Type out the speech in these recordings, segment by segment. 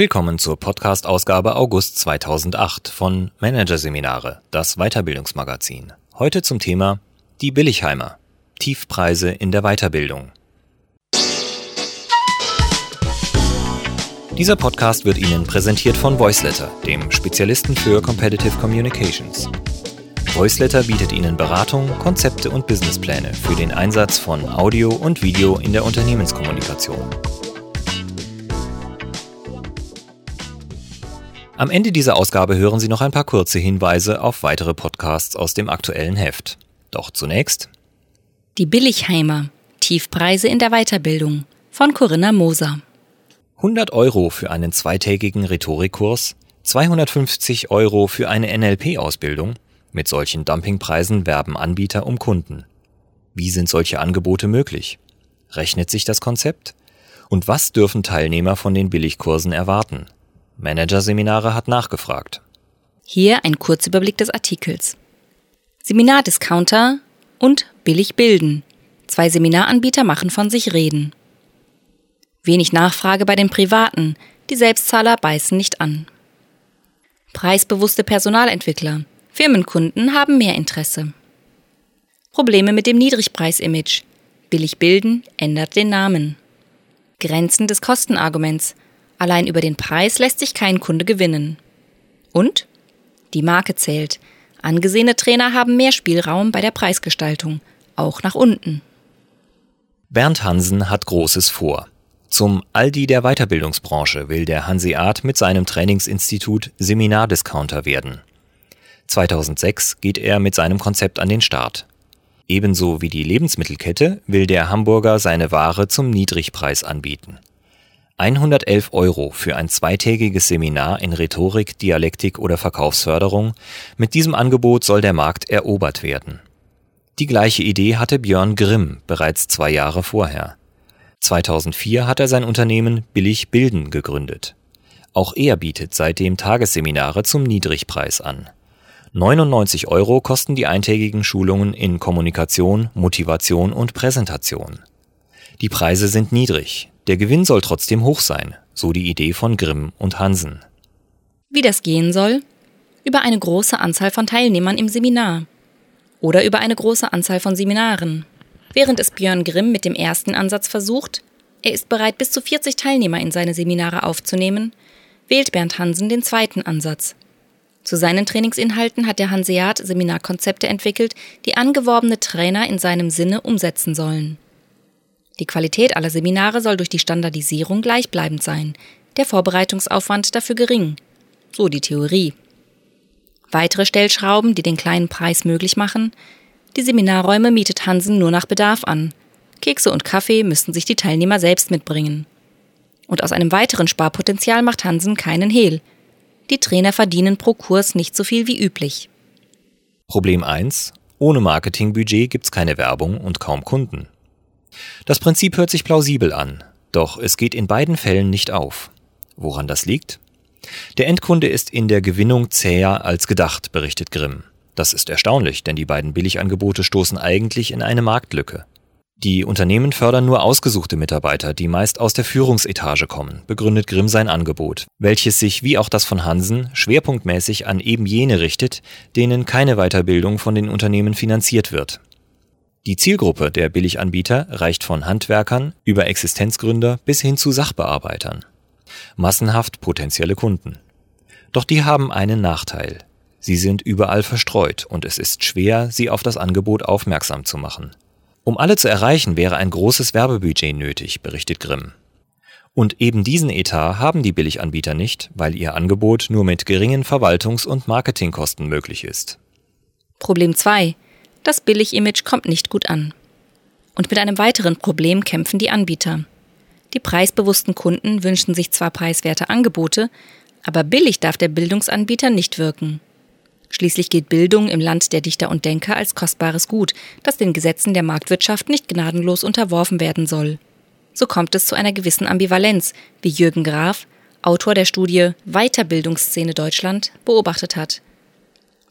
Willkommen zur Podcast-Ausgabe August 2008 von Managerseminare, das Weiterbildungsmagazin. Heute zum Thema Die Billigheimer. Tiefpreise in der Weiterbildung. Dieser Podcast wird Ihnen präsentiert von Voiceletter, dem Spezialisten für Competitive Communications. Voiceletter bietet Ihnen Beratung, Konzepte und Businesspläne für den Einsatz von Audio und Video in der Unternehmenskommunikation. Am Ende dieser Ausgabe hören Sie noch ein paar kurze Hinweise auf weitere Podcasts aus dem aktuellen Heft. Doch zunächst Die Billigheimer Tiefpreise in der Weiterbildung von Corinna Moser. 100 Euro für einen zweitägigen Rhetorikkurs, 250 Euro für eine NLP-Ausbildung. Mit solchen Dumpingpreisen werben Anbieter um Kunden. Wie sind solche Angebote möglich? Rechnet sich das Konzept? Und was dürfen Teilnehmer von den Billigkursen erwarten? Managerseminare hat nachgefragt. Hier ein Kurzüberblick des Artikels. Seminardiscounter und Billig bilden. Zwei Seminaranbieter machen von sich reden. Wenig Nachfrage bei den Privaten, die Selbstzahler beißen nicht an. Preisbewusste Personalentwickler, Firmenkunden haben mehr Interesse. Probleme mit dem Niedrigpreisimage. Billig bilden ändert den Namen. Grenzen des Kostenarguments. Allein über den Preis lässt sich kein Kunde gewinnen. Und? Die Marke zählt. Angesehene Trainer haben mehr Spielraum bei der Preisgestaltung, auch nach unten. Bernd Hansen hat Großes vor. Zum Aldi der Weiterbildungsbranche will der Hanseat mit seinem Trainingsinstitut Seminardiscounter werden. 2006 geht er mit seinem Konzept an den Start. Ebenso wie die Lebensmittelkette will der Hamburger seine Ware zum Niedrigpreis anbieten. 111 Euro für ein zweitägiges Seminar in Rhetorik, Dialektik oder Verkaufsförderung. Mit diesem Angebot soll der Markt erobert werden. Die gleiche Idee hatte Björn Grimm bereits zwei Jahre vorher. 2004 hat er sein Unternehmen Billig Bilden gegründet. Auch er bietet seitdem Tagesseminare zum Niedrigpreis an. 99 Euro kosten die eintägigen Schulungen in Kommunikation, Motivation und Präsentation. Die Preise sind niedrig, der Gewinn soll trotzdem hoch sein, so die Idee von Grimm und Hansen. Wie das gehen soll? Über eine große Anzahl von Teilnehmern im Seminar. Oder über eine große Anzahl von Seminaren. Während es Björn Grimm mit dem ersten Ansatz versucht, er ist bereit, bis zu 40 Teilnehmer in seine Seminare aufzunehmen, wählt Bernd Hansen den zweiten Ansatz. Zu seinen Trainingsinhalten hat der Hanseat Seminarkonzepte entwickelt, die angeworbene Trainer in seinem Sinne umsetzen sollen. Die Qualität aller Seminare soll durch die Standardisierung gleichbleibend sein, der Vorbereitungsaufwand dafür gering. So die Theorie. Weitere Stellschrauben, die den kleinen Preis möglich machen, die Seminarräume mietet Hansen nur nach Bedarf an. Kekse und Kaffee müssten sich die Teilnehmer selbst mitbringen. Und aus einem weiteren Sparpotenzial macht Hansen keinen Hehl. Die Trainer verdienen pro Kurs nicht so viel wie üblich. Problem 1. Ohne Marketingbudget gibt's keine Werbung und kaum Kunden. Das Prinzip hört sich plausibel an, doch es geht in beiden Fällen nicht auf. Woran das liegt? Der Endkunde ist in der Gewinnung zäher als gedacht, berichtet Grimm. Das ist erstaunlich, denn die beiden Billigangebote stoßen eigentlich in eine Marktlücke. Die Unternehmen fördern nur ausgesuchte Mitarbeiter, die meist aus der Führungsetage kommen, begründet Grimm sein Angebot, welches sich wie auch das von Hansen schwerpunktmäßig an eben jene richtet, denen keine Weiterbildung von den Unternehmen finanziert wird. Die Zielgruppe der Billiganbieter reicht von Handwerkern über Existenzgründer bis hin zu Sachbearbeitern. Massenhaft potenzielle Kunden. Doch die haben einen Nachteil. Sie sind überall verstreut und es ist schwer, sie auf das Angebot aufmerksam zu machen. Um alle zu erreichen, wäre ein großes Werbebudget nötig, berichtet Grimm. Und eben diesen Etat haben die Billiganbieter nicht, weil ihr Angebot nur mit geringen Verwaltungs- und Marketingkosten möglich ist. Problem 2. Das Billig-Image kommt nicht gut an. Und mit einem weiteren Problem kämpfen die Anbieter. Die preisbewussten Kunden wünschen sich zwar preiswerte Angebote, aber billig darf der Bildungsanbieter nicht wirken. Schließlich gilt Bildung im Land der Dichter und Denker als kostbares Gut, das den Gesetzen der Marktwirtschaft nicht gnadenlos unterworfen werden soll. So kommt es zu einer gewissen Ambivalenz, wie Jürgen Graf, Autor der Studie Weiterbildungsszene Deutschland, beobachtet hat.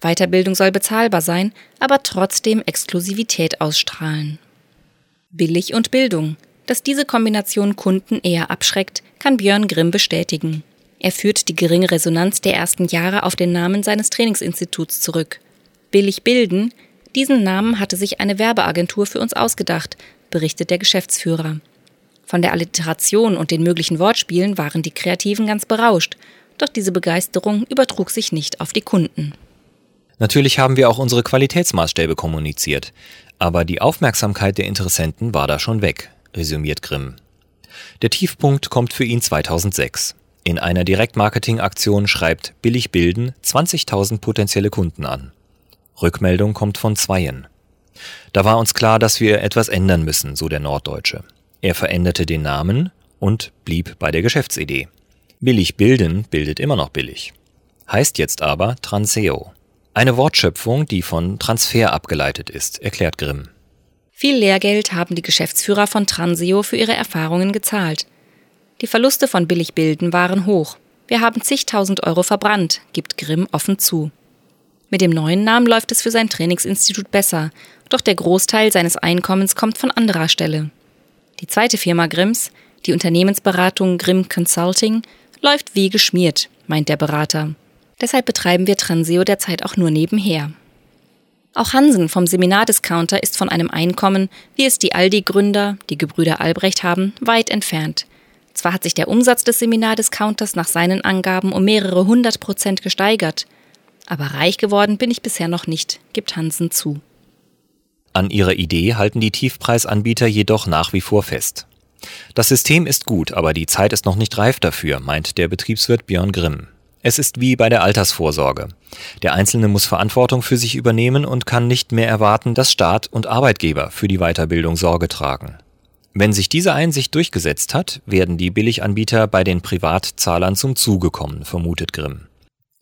Weiterbildung soll bezahlbar sein, aber trotzdem Exklusivität ausstrahlen. Billig und Bildung. Dass diese Kombination Kunden eher abschreckt, kann Björn Grimm bestätigen. Er führt die geringe Resonanz der ersten Jahre auf den Namen seines Trainingsinstituts zurück. Billig bilden, diesen Namen hatte sich eine Werbeagentur für uns ausgedacht, berichtet der Geschäftsführer. Von der Alliteration und den möglichen Wortspielen waren die Kreativen ganz berauscht, doch diese Begeisterung übertrug sich nicht auf die Kunden. Natürlich haben wir auch unsere Qualitätsmaßstäbe kommuniziert, aber die Aufmerksamkeit der Interessenten war da schon weg, resümiert Grimm. Der Tiefpunkt kommt für ihn 2006. In einer Direktmarketing-Aktion schreibt Billig Bilden 20.000 potenzielle Kunden an. Rückmeldung kommt von Zweien. Da war uns klar, dass wir etwas ändern müssen, so der Norddeutsche. Er veränderte den Namen und blieb bei der Geschäftsidee. Billig bilden bildet immer noch billig. Heißt jetzt aber Transeo. Eine Wortschöpfung, die von Transfer abgeleitet ist, erklärt Grimm. Viel Lehrgeld haben die Geschäftsführer von Transeo für ihre Erfahrungen gezahlt. Die Verluste von Billigbilden waren hoch. Wir haben zigtausend Euro verbrannt, gibt Grimm offen zu. Mit dem neuen Namen läuft es für sein Trainingsinstitut besser, doch der Großteil seines Einkommens kommt von anderer Stelle. Die zweite Firma Grimms, die Unternehmensberatung Grimm Consulting, läuft wie geschmiert, meint der Berater. Deshalb betreiben wir Transeo derzeit auch nur nebenher. Auch Hansen vom Seminardiscounter ist von einem Einkommen, wie es die Aldi-Gründer, die Gebrüder Albrecht haben, weit entfernt. Zwar hat sich der Umsatz des Seminardiscounters nach seinen Angaben um mehrere hundert Prozent gesteigert, aber reich geworden bin ich bisher noch nicht, gibt Hansen zu. An ihrer Idee halten die Tiefpreisanbieter jedoch nach wie vor fest. Das System ist gut, aber die Zeit ist noch nicht reif dafür, meint der Betriebswirt Björn Grimm. Es ist wie bei der Altersvorsorge. Der Einzelne muss Verantwortung für sich übernehmen und kann nicht mehr erwarten, dass Staat und Arbeitgeber für die Weiterbildung Sorge tragen. Wenn sich diese Einsicht durchgesetzt hat, werden die Billiganbieter bei den Privatzahlern zum Zuge kommen, vermutet Grimm.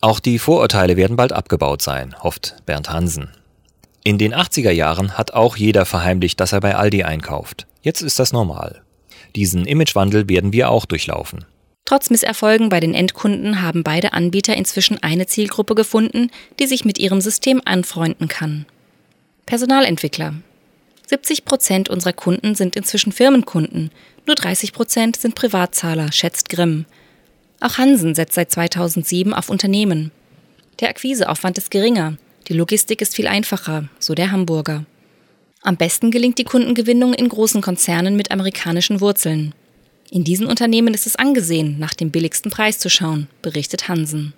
Auch die Vorurteile werden bald abgebaut sein, hofft Bernd Hansen. In den 80er Jahren hat auch jeder verheimlicht, dass er bei Aldi einkauft. Jetzt ist das normal. Diesen Imagewandel werden wir auch durchlaufen. Trotz Misserfolgen bei den Endkunden haben beide Anbieter inzwischen eine Zielgruppe gefunden, die sich mit ihrem System anfreunden kann. Personalentwickler. 70 Prozent unserer Kunden sind inzwischen Firmenkunden, nur 30 Prozent sind Privatzahler, schätzt Grimm. Auch Hansen setzt seit 2007 auf Unternehmen. Der Akquiseaufwand ist geringer, die Logistik ist viel einfacher, so der Hamburger. Am besten gelingt die Kundengewinnung in großen Konzernen mit amerikanischen Wurzeln. In diesen Unternehmen ist es angesehen, nach dem billigsten Preis zu schauen, berichtet Hansen.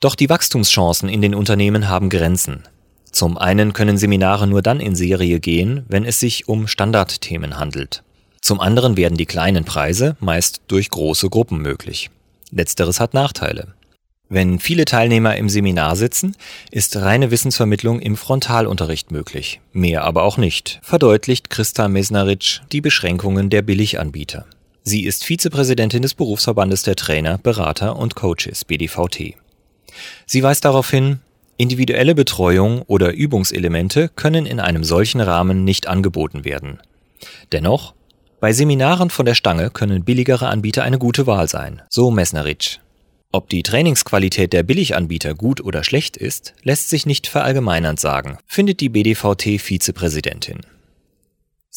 Doch die Wachstumschancen in den Unternehmen haben Grenzen. Zum einen können Seminare nur dann in Serie gehen, wenn es sich um Standardthemen handelt. Zum anderen werden die kleinen Preise meist durch große Gruppen möglich. Letzteres hat Nachteile. Wenn viele Teilnehmer im Seminar sitzen, ist reine Wissensvermittlung im Frontalunterricht möglich, mehr aber auch nicht, verdeutlicht Christa Mesnaric die Beschränkungen der Billiganbieter. Sie ist Vizepräsidentin des Berufsverbandes der Trainer, Berater und Coaches BDVT. Sie weist darauf hin, individuelle Betreuung oder Übungselemente können in einem solchen Rahmen nicht angeboten werden. Dennoch, bei Seminaren von der Stange können billigere Anbieter eine gute Wahl sein, so Mesnerich. Ob die Trainingsqualität der Billiganbieter gut oder schlecht ist, lässt sich nicht verallgemeinernd sagen, findet die BDVT-Vizepräsidentin.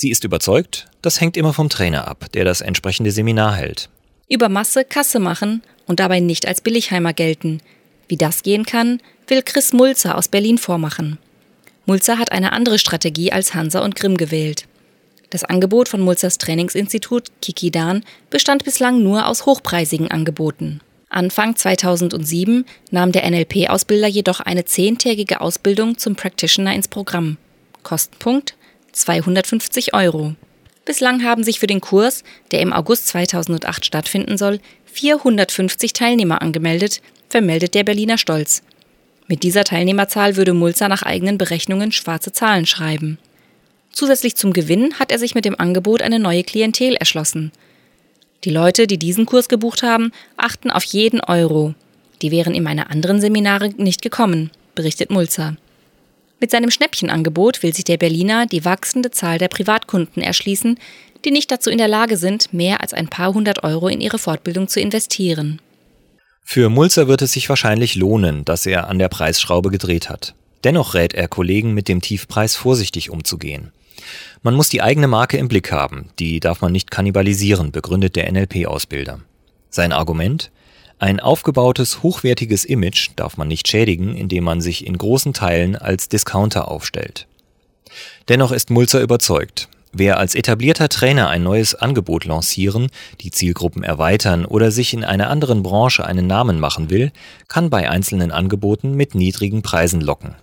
Sie ist überzeugt, das hängt immer vom Trainer ab, der das entsprechende Seminar hält. Über Masse Kasse machen und dabei nicht als Billigheimer gelten. Wie das gehen kann, will Chris Mulzer aus Berlin vormachen. Mulzer hat eine andere Strategie als Hansa und Grimm gewählt. Das Angebot von Mulzers Trainingsinstitut Kikidan bestand bislang nur aus hochpreisigen Angeboten. Anfang 2007 nahm der NLP-Ausbilder jedoch eine zehntägige Ausbildung zum Practitioner ins Programm. Kostenpunkt 250 Euro. Bislang haben sich für den Kurs, der im August 2008 stattfinden soll, 450 Teilnehmer angemeldet, vermeldet der Berliner Stolz. Mit dieser Teilnehmerzahl würde Mulzer nach eigenen Berechnungen schwarze Zahlen schreiben. Zusätzlich zum Gewinn hat er sich mit dem Angebot eine neue Klientel erschlossen. Die Leute, die diesen Kurs gebucht haben, achten auf jeden Euro. Die wären in meine anderen Seminare nicht gekommen, berichtet Mulzer. Mit seinem Schnäppchenangebot will sich der Berliner die wachsende Zahl der Privatkunden erschließen, die nicht dazu in der Lage sind, mehr als ein paar hundert Euro in ihre Fortbildung zu investieren. Für Mulzer wird es sich wahrscheinlich lohnen, dass er an der Preisschraube gedreht hat. Dennoch rät er Kollegen, mit dem Tiefpreis vorsichtig umzugehen. Man muss die eigene Marke im Blick haben, die darf man nicht kannibalisieren, begründet der NLP-Ausbilder. Sein Argument? Ein aufgebautes, hochwertiges Image darf man nicht schädigen, indem man sich in großen Teilen als Discounter aufstellt. Dennoch ist Mulzer überzeugt, wer als etablierter Trainer ein neues Angebot lancieren, die Zielgruppen erweitern oder sich in einer anderen Branche einen Namen machen will, kann bei einzelnen Angeboten mit niedrigen Preisen locken.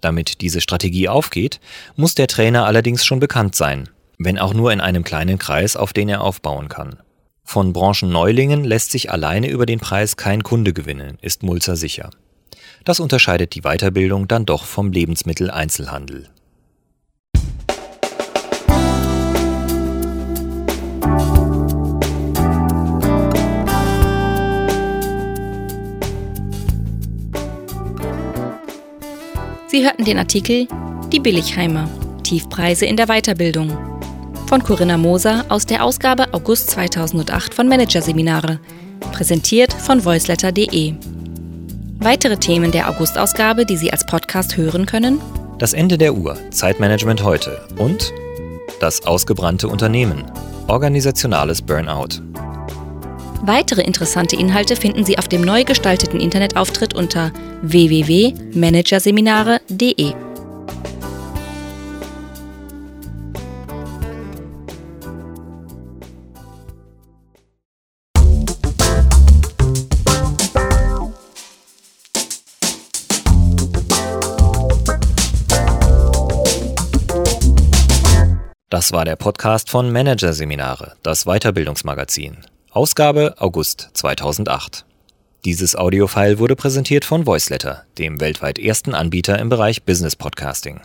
Damit diese Strategie aufgeht, muss der Trainer allerdings schon bekannt sein, wenn auch nur in einem kleinen Kreis, auf den er aufbauen kann. Von Branchenneulingen lässt sich alleine über den Preis kein Kunde gewinnen, ist Mulzer sicher. Das unterscheidet die Weiterbildung dann doch vom Lebensmitteleinzelhandel. Sie hörten den Artikel Die Billigheimer. Tiefpreise in der Weiterbildung von Corinna Moser aus der Ausgabe August 2008 von Managerseminare, präsentiert von voiceletter.de. Weitere Themen der August-Ausgabe, die Sie als Podcast hören können? Das Ende der Uhr, Zeitmanagement heute und das ausgebrannte Unternehmen, organisationales Burnout. Weitere interessante Inhalte finden Sie auf dem neu gestalteten Internetauftritt unter www.managerseminare.de. Das war der Podcast von Managerseminare, das Weiterbildungsmagazin. Ausgabe August 2008. Dieses Audiofile wurde präsentiert von Voiceletter, dem weltweit ersten Anbieter im Bereich Business Podcasting.